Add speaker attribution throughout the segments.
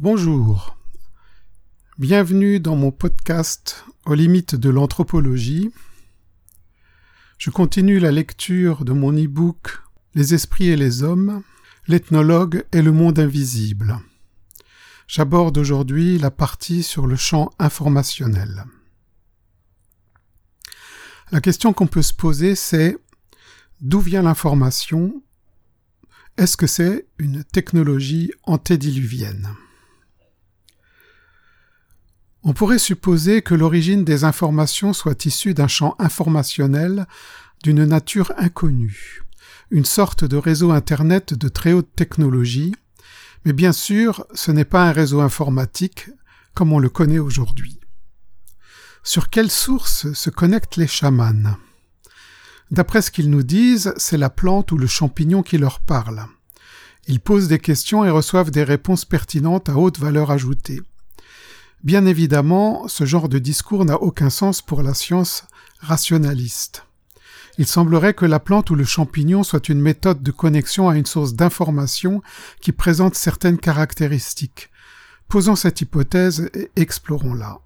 Speaker 1: Bonjour. Bienvenue dans mon podcast aux limites de l'anthropologie. Je continue la lecture de mon e-book Les esprits et les hommes, l'ethnologue et le monde invisible. J'aborde aujourd'hui la partie sur le champ informationnel. La question qu'on peut se poser c'est d'où vient l'information? Est-ce que c'est une technologie antédiluvienne? On pourrait supposer que l'origine des informations soit issue d'un champ informationnel d'une nature inconnue, une sorte de réseau Internet de très haute technologie, mais bien sûr ce n'est pas un réseau informatique comme on le connaît aujourd'hui. Sur quelle source se connectent les chamans? D'après ce qu'ils nous disent, c'est la plante ou le champignon qui leur parle. Ils posent des questions et reçoivent des réponses pertinentes à haute valeur ajoutée. Bien évidemment, ce genre de discours n'a aucun sens pour la science rationaliste. Il semblerait que la plante ou le champignon soit une méthode de connexion à une source d'information qui présente certaines caractéristiques. Posons cette hypothèse et explorons-la.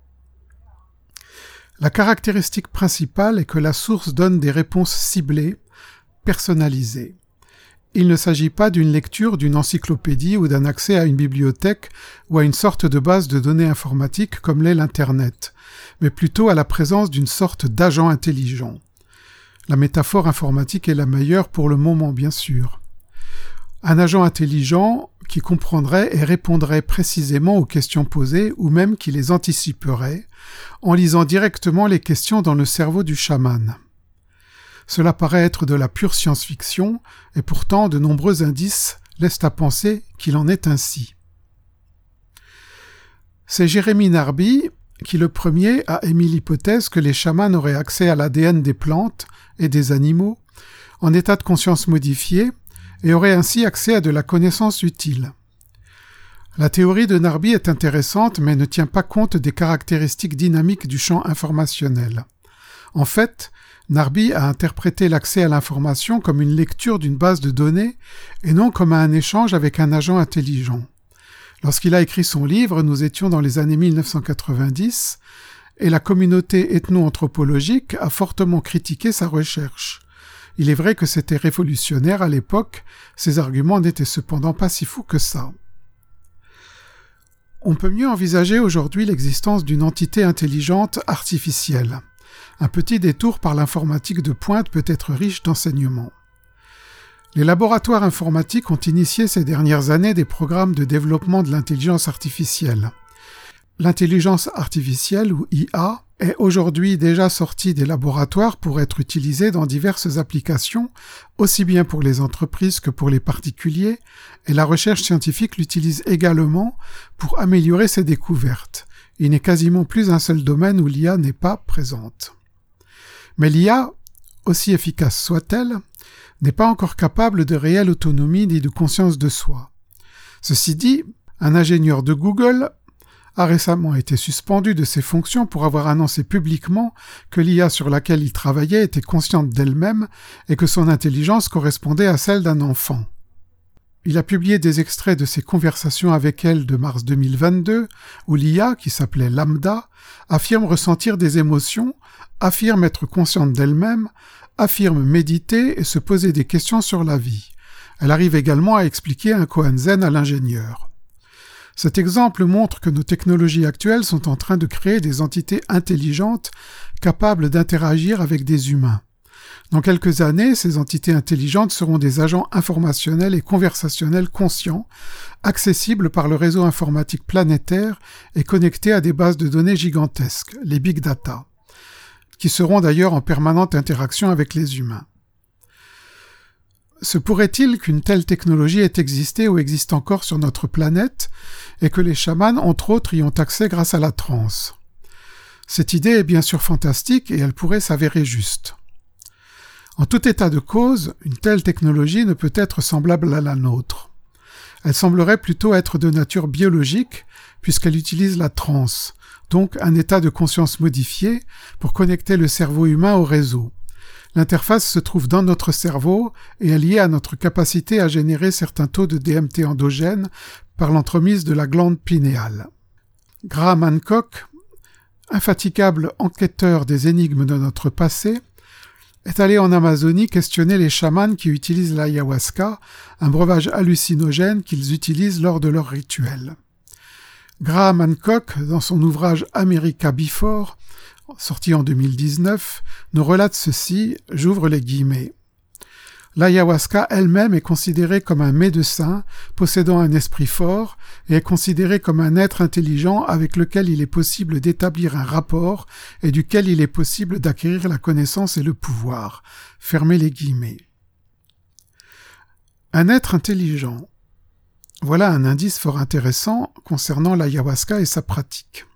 Speaker 1: La caractéristique principale est que la source donne des réponses ciblées, personnalisées. Il ne s'agit pas d'une lecture d'une encyclopédie ou d'un accès à une bibliothèque ou à une sorte de base de données informatiques comme l'est l'Internet, mais plutôt à la présence d'une sorte d'agent intelligent. La métaphore informatique est la meilleure pour le moment, bien sûr. Un agent intelligent qui comprendrait et répondrait précisément aux questions posées ou même qui les anticiperait en lisant directement les questions dans le cerveau du chaman. Cela paraît être de la pure science-fiction, et pourtant de nombreux indices laissent à penser qu'il en est ainsi. C'est Jérémy Narby qui le premier a émis l'hypothèse que les chamans auraient accès à l'ADN des plantes et des animaux en état de conscience modifié et auraient ainsi accès à de la connaissance utile. La théorie de Narby est intéressante mais ne tient pas compte des caractéristiques dynamiques du champ informationnel. En fait, Narby a interprété l'accès à l'information comme une lecture d'une base de données et non comme un échange avec un agent intelligent. Lorsqu'il a écrit son livre, nous étions dans les années 1990 et la communauté ethno-anthropologique a fortement critiqué sa recherche. Il est vrai que c'était révolutionnaire à l'époque, ses arguments n'étaient cependant pas si fous que ça. On peut mieux envisager aujourd'hui l'existence d'une entité intelligente artificielle. Un petit détour par l'informatique de pointe peut être riche d'enseignements. Les laboratoires informatiques ont initié ces dernières années des programmes de développement de l'intelligence artificielle. L'intelligence artificielle ou IA est aujourd'hui déjà sortie des laboratoires pour être utilisée dans diverses applications, aussi bien pour les entreprises que pour les particuliers, et la recherche scientifique l'utilise également pour améliorer ses découvertes. Il n'est quasiment plus un seul domaine où l'IA n'est pas présente. Mais l'IA, aussi efficace soit-elle, n'est pas encore capable de réelle autonomie ni de conscience de soi. Ceci dit, un ingénieur de Google a récemment été suspendu de ses fonctions pour avoir annoncé publiquement que l'IA sur laquelle il travaillait était consciente d'elle-même et que son intelligence correspondait à celle d'un enfant. Il a publié des extraits de ses conversations avec elle de mars 2022, où l'IA, qui s'appelait Lambda, affirme ressentir des émotions, affirme être consciente d'elle-même, affirme méditer et se poser des questions sur la vie. Elle arrive également à expliquer un koan zen à l'ingénieur. Cet exemple montre que nos technologies actuelles sont en train de créer des entités intelligentes capables d'interagir avec des humains. Dans quelques années, ces entités intelligentes seront des agents informationnels et conversationnels conscients, accessibles par le réseau informatique planétaire et connectés à des bases de données gigantesques, les big data, qui seront d'ailleurs en permanente interaction avec les humains. Se pourrait-il qu'une telle technologie ait existé ou existe encore sur notre planète et que les chamans, entre autres, y ont accès grâce à la transe? Cette idée est bien sûr fantastique et elle pourrait s'avérer juste. En tout état de cause, une telle technologie ne peut être semblable à la nôtre. Elle semblerait plutôt être de nature biologique, puisqu'elle utilise la transe, donc un état de conscience modifié, pour connecter le cerveau humain au réseau. L'interface se trouve dans notre cerveau et est liée à notre capacité à générer certains taux de DMT endogènes par l'entremise de la glande pinéale. Graham Hancock, infatigable enquêteur des énigmes de notre passé, est allé en Amazonie questionner les chamans qui utilisent l'ayahuasca, un breuvage hallucinogène qu'ils utilisent lors de leurs rituels. Graham Hancock, dans son ouvrage America Before, sorti en 2019, nous relate ceci, j'ouvre les guillemets. L'ayahuasca elle-même est considérée comme un médecin possédant un esprit fort et est considérée comme un être intelligent avec lequel il est possible d'établir un rapport et duquel il est possible d'acquérir la connaissance et le pouvoir. Fermez les guillemets. Un être intelligent. Voilà un indice fort intéressant concernant l'ayahuasca et sa pratique.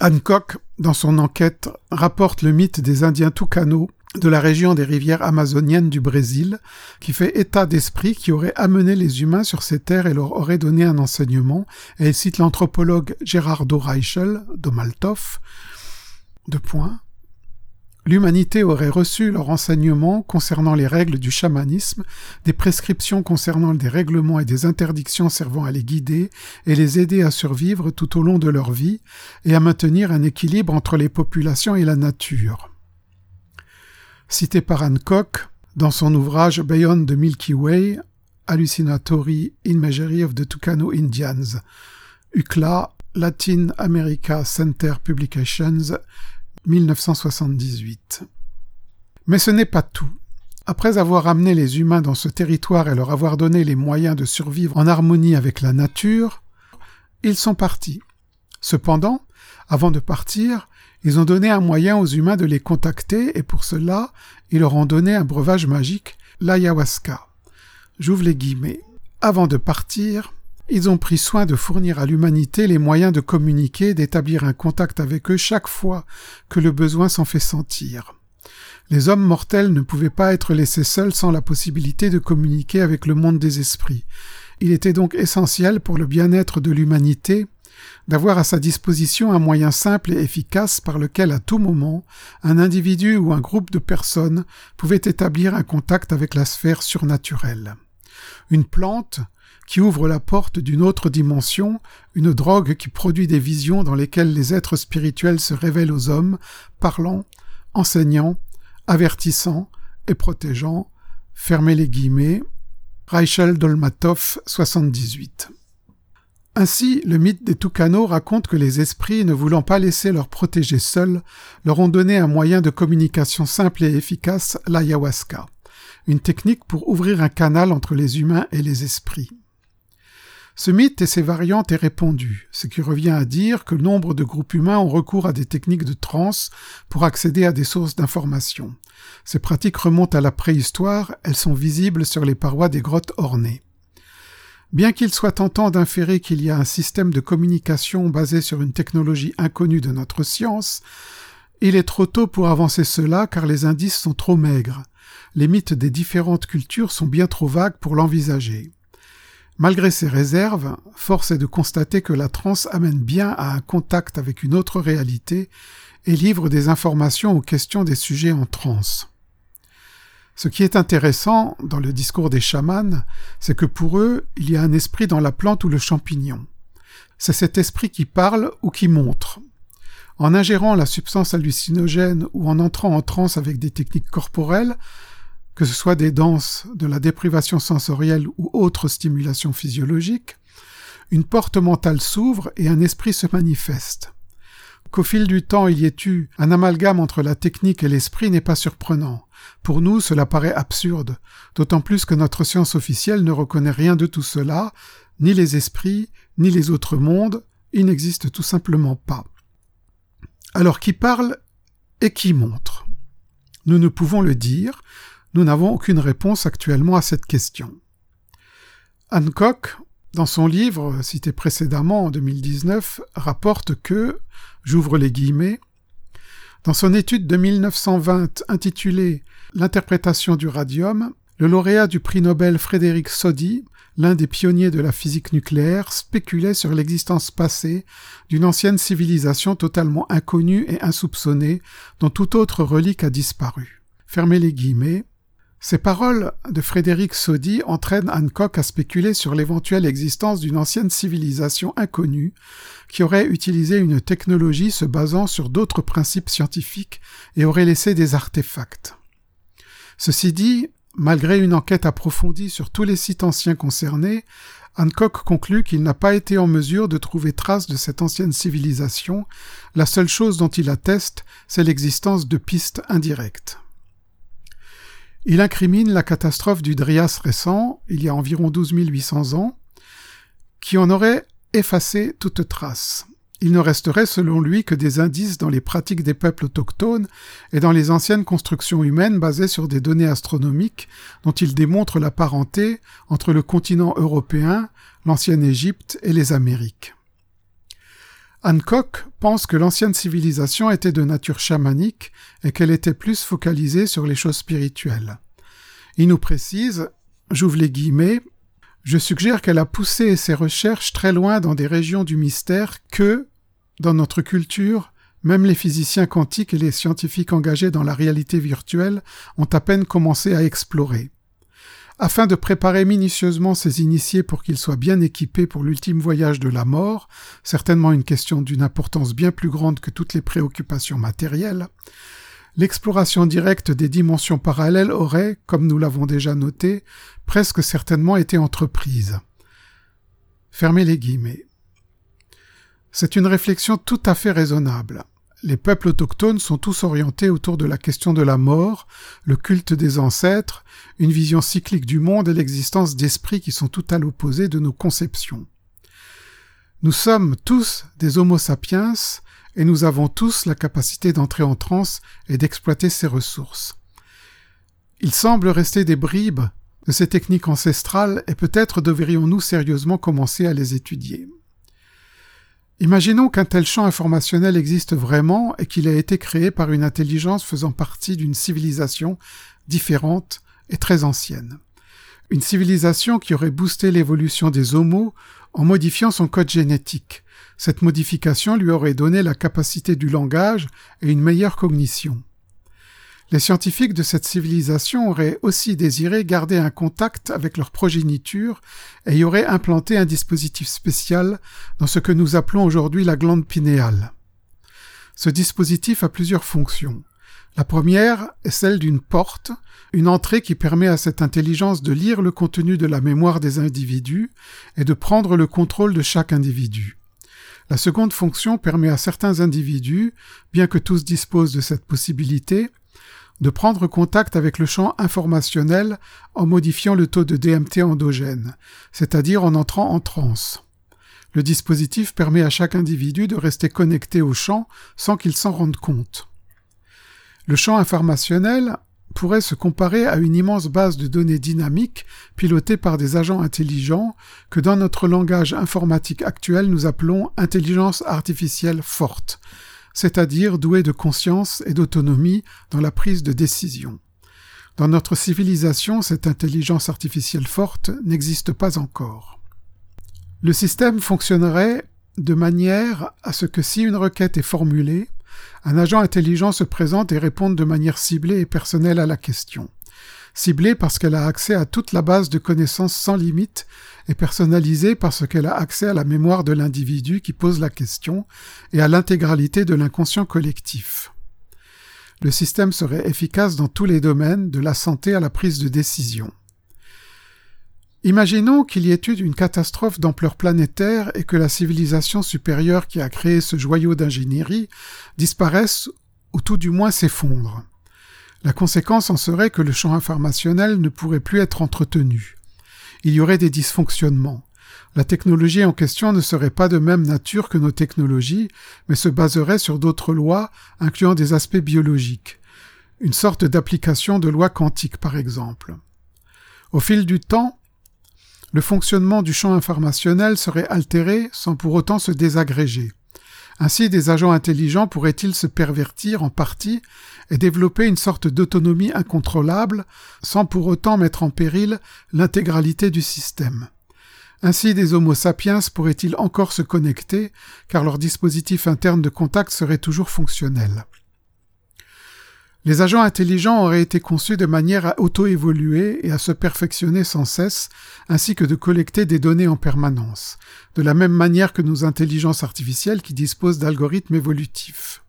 Speaker 1: Hancock, dans son enquête, rapporte le mythe des Indiens Tucano de la région des rivières amazoniennes du Brésil, qui fait état d'esprit qui aurait amené les humains sur ces terres et leur aurait donné un enseignement, et il cite l'anthropologue Gerardo Reichel, de Maltov, de point. L'humanité aurait reçu leur enseignement concernant les règles du chamanisme, des prescriptions concernant des règlements et des interdictions servant à les guider et les aider à survivre tout au long de leur vie et à maintenir un équilibre entre les populations et la nature cité par Hancock dans son ouvrage Beyond the Milky Way, Hallucinatory Imagery of the Tucano Indians, UCLA, Latin America Center Publications, 1978. Mais ce n'est pas tout. Après avoir amené les humains dans ce territoire et leur avoir donné les moyens de survivre en harmonie avec la nature, ils sont partis. Cependant, avant de partir, ils ont donné un moyen aux humains de les contacter et pour cela, ils leur ont donné un breuvage magique, l'ayahuasca. J'ouvre les guillemets. Avant de partir, ils ont pris soin de fournir à l'humanité les moyens de communiquer, d'établir un contact avec eux chaque fois que le besoin s'en fait sentir. Les hommes mortels ne pouvaient pas être laissés seuls sans la possibilité de communiquer avec le monde des esprits. Il était donc essentiel pour le bien-être de l'humanité d'avoir à sa disposition un moyen simple et efficace par lequel à tout moment un individu ou un groupe de personnes pouvait établir un contact avec la sphère surnaturelle. Une plante qui ouvre la porte d'une autre dimension, une drogue qui produit des visions dans lesquelles les êtres spirituels se révèlent aux hommes, parlant, enseignant, avertissant et protégeant. Fermez les guillemets. Rachel Dolmatov, 78. Ainsi, le mythe des Toucano raconte que les esprits, ne voulant pas laisser leur protégés seuls, leur ont donné un moyen de communication simple et efficace, l'ayahuasca, une technique pour ouvrir un canal entre les humains et les esprits. Ce mythe et ses variantes est répandu, ce qui revient à dire que nombre de groupes humains ont recours à des techniques de transe pour accéder à des sources d'information. Ces pratiques remontent à la préhistoire, elles sont visibles sur les parois des grottes ornées. Bien qu'il soit tentant d'inférer qu'il y a un système de communication basé sur une technologie inconnue de notre science, il est trop tôt pour avancer cela car les indices sont trop maigres. Les mythes des différentes cultures sont bien trop vagues pour l'envisager. Malgré ces réserves, force est de constater que la transe amène bien à un contact avec une autre réalité et livre des informations aux questions des sujets en transe. Ce qui est intéressant dans le discours des chamans, c'est que pour eux, il y a un esprit dans la plante ou le champignon. C'est cet esprit qui parle ou qui montre. En ingérant la substance hallucinogène ou en entrant en transe avec des techniques corporelles, que ce soit des danses, de la déprivation sensorielle ou autre stimulation physiologique, une porte mentale s'ouvre et un esprit se manifeste. Qu'au fil du temps y ait eu un amalgame entre la technique et l'esprit n'est pas surprenant. Pour nous, cela paraît absurde, d'autant plus que notre science officielle ne reconnaît rien de tout cela, ni les esprits, ni les autres mondes, ils n'existent tout simplement pas. Alors qui parle et qui montre? Nous ne pouvons le dire, nous n'avons aucune réponse actuellement à cette question. Hancock, dans son livre cité précédemment en 2019, rapporte que, j'ouvre les guillemets, dans son étude de 1920 intitulée L'interprétation du radium, le lauréat du prix Nobel Frédéric Soddy, l'un des pionniers de la physique nucléaire, spéculait sur l'existence passée d'une ancienne civilisation totalement inconnue et insoupçonnée, dont toute autre relique a disparu. Fermez les guillemets. Ces paroles de Frédéric Soddy entraînent Hancock à spéculer sur l'éventuelle existence d'une ancienne civilisation inconnue qui aurait utilisé une technologie se basant sur d'autres principes scientifiques et aurait laissé des artefacts. Ceci dit, malgré une enquête approfondie sur tous les sites anciens concernés, Hancock conclut qu'il n'a pas été en mesure de trouver trace de cette ancienne civilisation, la seule chose dont il atteste, c'est l'existence de pistes indirectes. Il incrimine la catastrophe du Drias récent, il y a environ 12 800 ans, qui en aurait effacé toute trace. Il ne resterait selon lui que des indices dans les pratiques des peuples autochtones et dans les anciennes constructions humaines basées sur des données astronomiques dont il démontre la parenté entre le continent européen, l'ancienne Égypte et les Amériques. Hancock pense que l'ancienne civilisation était de nature chamanique et qu'elle était plus focalisée sur les choses spirituelles. Il nous précise, j'ouvre les guillemets, je suggère qu'elle a poussé ses recherches très loin dans des régions du mystère que, dans notre culture, même les physiciens quantiques et les scientifiques engagés dans la réalité virtuelle ont à peine commencé à explorer afin de préparer minutieusement ses initiés pour qu'ils soient bien équipés pour l'ultime voyage de la mort, certainement une question d'une importance bien plus grande que toutes les préoccupations matérielles, l'exploration directe des dimensions parallèles aurait, comme nous l'avons déjà noté, presque certainement été entreprise. Fermez les guillemets. C'est une réflexion tout à fait raisonnable. Les peuples autochtones sont tous orientés autour de la question de la mort, le culte des ancêtres, une vision cyclique du monde et l'existence d'esprits qui sont tout à l'opposé de nos conceptions. Nous sommes tous des Homo sapiens et nous avons tous la capacité d'entrer en transe et d'exploiter ces ressources. Il semble rester des bribes de ces techniques ancestrales et peut-être devrions-nous sérieusement commencer à les étudier. Imaginons qu'un tel champ informationnel existe vraiment et qu'il a été créé par une intelligence faisant partie d'une civilisation différente et très ancienne. Une civilisation qui aurait boosté l'évolution des homos en modifiant son code génétique. Cette modification lui aurait donné la capacité du langage et une meilleure cognition. Les scientifiques de cette civilisation auraient aussi désiré garder un contact avec leur progéniture et y auraient implanté un dispositif spécial dans ce que nous appelons aujourd'hui la glande pinéale. Ce dispositif a plusieurs fonctions. La première est celle d'une porte, une entrée qui permet à cette intelligence de lire le contenu de la mémoire des individus et de prendre le contrôle de chaque individu. La seconde fonction permet à certains individus, bien que tous disposent de cette possibilité, de prendre contact avec le champ informationnel en modifiant le taux de DMT endogène, c'est-à-dire en entrant en transe. Le dispositif permet à chaque individu de rester connecté au champ sans qu'il s'en rende compte. Le champ informationnel pourrait se comparer à une immense base de données dynamiques pilotée par des agents intelligents que dans notre langage informatique actuel nous appelons intelligence artificielle forte, c'est-à-dire doué de conscience et d'autonomie dans la prise de décision. Dans notre civilisation, cette intelligence artificielle forte n'existe pas encore. Le système fonctionnerait de manière à ce que si une requête est formulée, un agent intelligent se présente et réponde de manière ciblée et personnelle à la question ciblée parce qu'elle a accès à toute la base de connaissances sans limite et personnalisée parce qu'elle a accès à la mémoire de l'individu qui pose la question et à l'intégralité de l'inconscient collectif. Le système serait efficace dans tous les domaines, de la santé à la prise de décision. Imaginons qu'il y ait eu une catastrophe d'ampleur planétaire et que la civilisation supérieure qui a créé ce joyau d'ingénierie disparaisse ou tout du moins s'effondre. La conséquence en serait que le champ informationnel ne pourrait plus être entretenu. Il y aurait des dysfonctionnements. La technologie en question ne serait pas de même nature que nos technologies, mais se baserait sur d'autres lois, incluant des aspects biologiques. Une sorte d'application de loi quantique, par exemple. Au fil du temps, le fonctionnement du champ informationnel serait altéré sans pour autant se désagréger. Ainsi, des agents intelligents pourraient-ils se pervertir en partie et développer une sorte d'autonomie incontrôlable sans pour autant mettre en péril l'intégralité du système? Ainsi des Homo sapiens pourraient-ils encore se connecter car leur dispositif interne de contact serait toujours fonctionnel? Les agents intelligents auraient été conçus de manière à auto-évoluer et à se perfectionner sans cesse, ainsi que de collecter des données en permanence, de la même manière que nos intelligences artificielles qui disposent d'algorithmes évolutifs.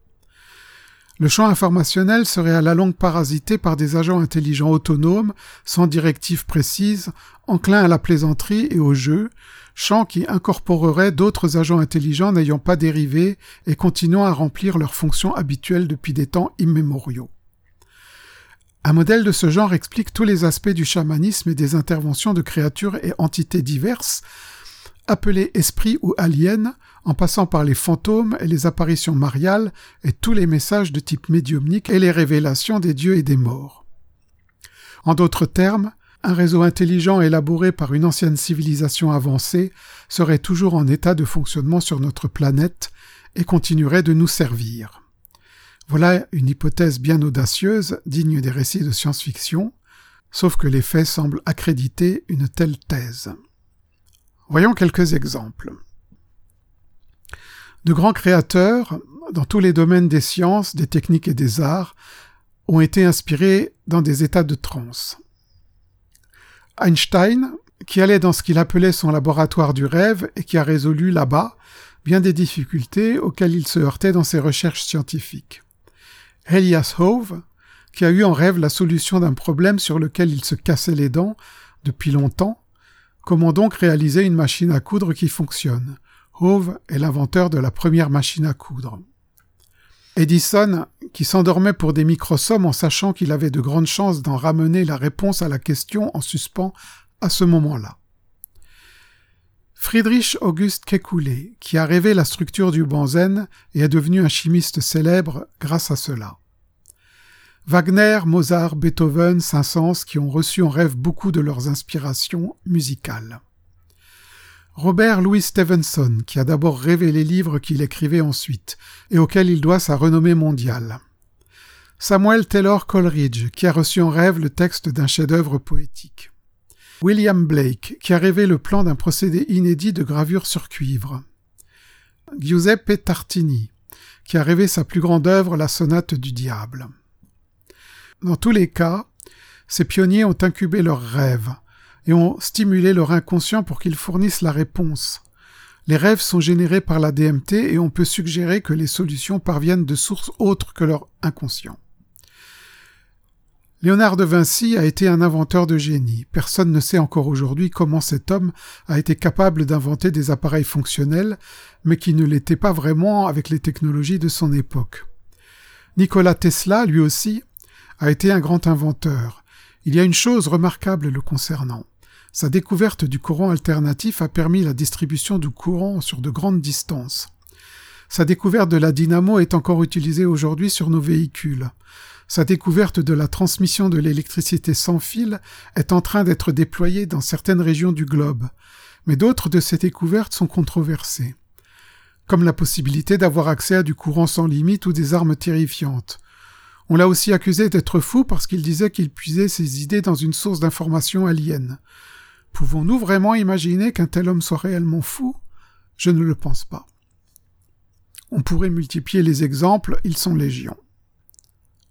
Speaker 1: Le champ informationnel serait à la longue parasité par des agents intelligents autonomes, sans directives précises, enclins à la plaisanterie et au jeu, champ qui incorporerait d'autres agents intelligents n'ayant pas dérivé et continuant à remplir leurs fonctions habituelles depuis des temps immémoriaux. Un modèle de ce genre explique tous les aspects du chamanisme et des interventions de créatures et entités diverses, appelées esprits ou aliens, en passant par les fantômes et les apparitions mariales et tous les messages de type médiumnique et les révélations des dieux et des morts. En d'autres termes, un réseau intelligent élaboré par une ancienne civilisation avancée serait toujours en état de fonctionnement sur notre planète et continuerait de nous servir. Voilà une hypothèse bien audacieuse, digne des récits de science-fiction, sauf que les faits semblent accréditer une telle thèse. Voyons quelques exemples. De grands créateurs, dans tous les domaines des sciences, des techniques et des arts, ont été inspirés dans des états de transe. Einstein, qui allait dans ce qu'il appelait son laboratoire du rêve et qui a résolu là-bas bien des difficultés auxquelles il se heurtait dans ses recherches scientifiques. Elias Hove, qui a eu en rêve la solution d'un problème sur lequel il se cassait les dents depuis longtemps, comment donc réaliser une machine à coudre qui fonctionne? Hove est l'inventeur de la première machine à coudre. Edison, qui s'endormait pour des microsommes en sachant qu'il avait de grandes chances d'en ramener la réponse à la question en suspens à ce moment-là. Friedrich August Kekulé, qui a rêvé la structure du benzène et est devenu un chimiste célèbre grâce à cela. Wagner, Mozart, Beethoven, Saint-Saëns qui ont reçu en rêve beaucoup de leurs inspirations musicales. Robert Louis Stevenson, qui a d'abord rêvé les livres qu'il écrivait ensuite, et auxquels il doit sa renommée mondiale. Samuel Taylor Coleridge, qui a reçu en rêve le texte d'un chef-d'œuvre poétique. William Blake, qui a rêvé le plan d'un procédé inédit de gravure sur cuivre. Giuseppe Tartini, qui a rêvé sa plus grande œuvre, la sonate du diable. Dans tous les cas, ces pionniers ont incubé leurs rêves et ont stimulé leur inconscient pour qu'ils fournissent la réponse. Les rêves sont générés par la DMT et on peut suggérer que les solutions parviennent de sources autres que leur inconscient. Léonard de Vinci a été un inventeur de génie. Personne ne sait encore aujourd'hui comment cet homme a été capable d'inventer des appareils fonctionnels, mais qui ne l'étaient pas vraiment avec les technologies de son époque. Nikola Tesla, lui aussi, a été un grand inventeur. Il y a une chose remarquable le concernant. Sa découverte du courant alternatif a permis la distribution du courant sur de grandes distances. Sa découverte de la dynamo est encore utilisée aujourd'hui sur nos véhicules. Sa découverte de la transmission de l'électricité sans fil est en train d'être déployée dans certaines régions du globe, mais d'autres de ces découvertes sont controversées, comme la possibilité d'avoir accès à du courant sans limite ou des armes terrifiantes. On l'a aussi accusé d'être fou parce qu'il disait qu'il puisait ses idées dans une source d'information alien. Pouvons-nous vraiment imaginer qu'un tel homme soit réellement fou? Je ne le pense pas. On pourrait multiplier les exemples, ils sont légions.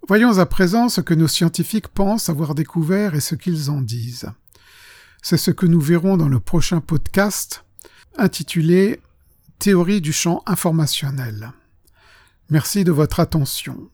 Speaker 1: Voyons à présent ce que nos scientifiques pensent avoir découvert et ce qu'ils en disent. C'est ce que nous verrons dans le prochain podcast intitulé Théorie du champ informationnel. Merci de votre attention.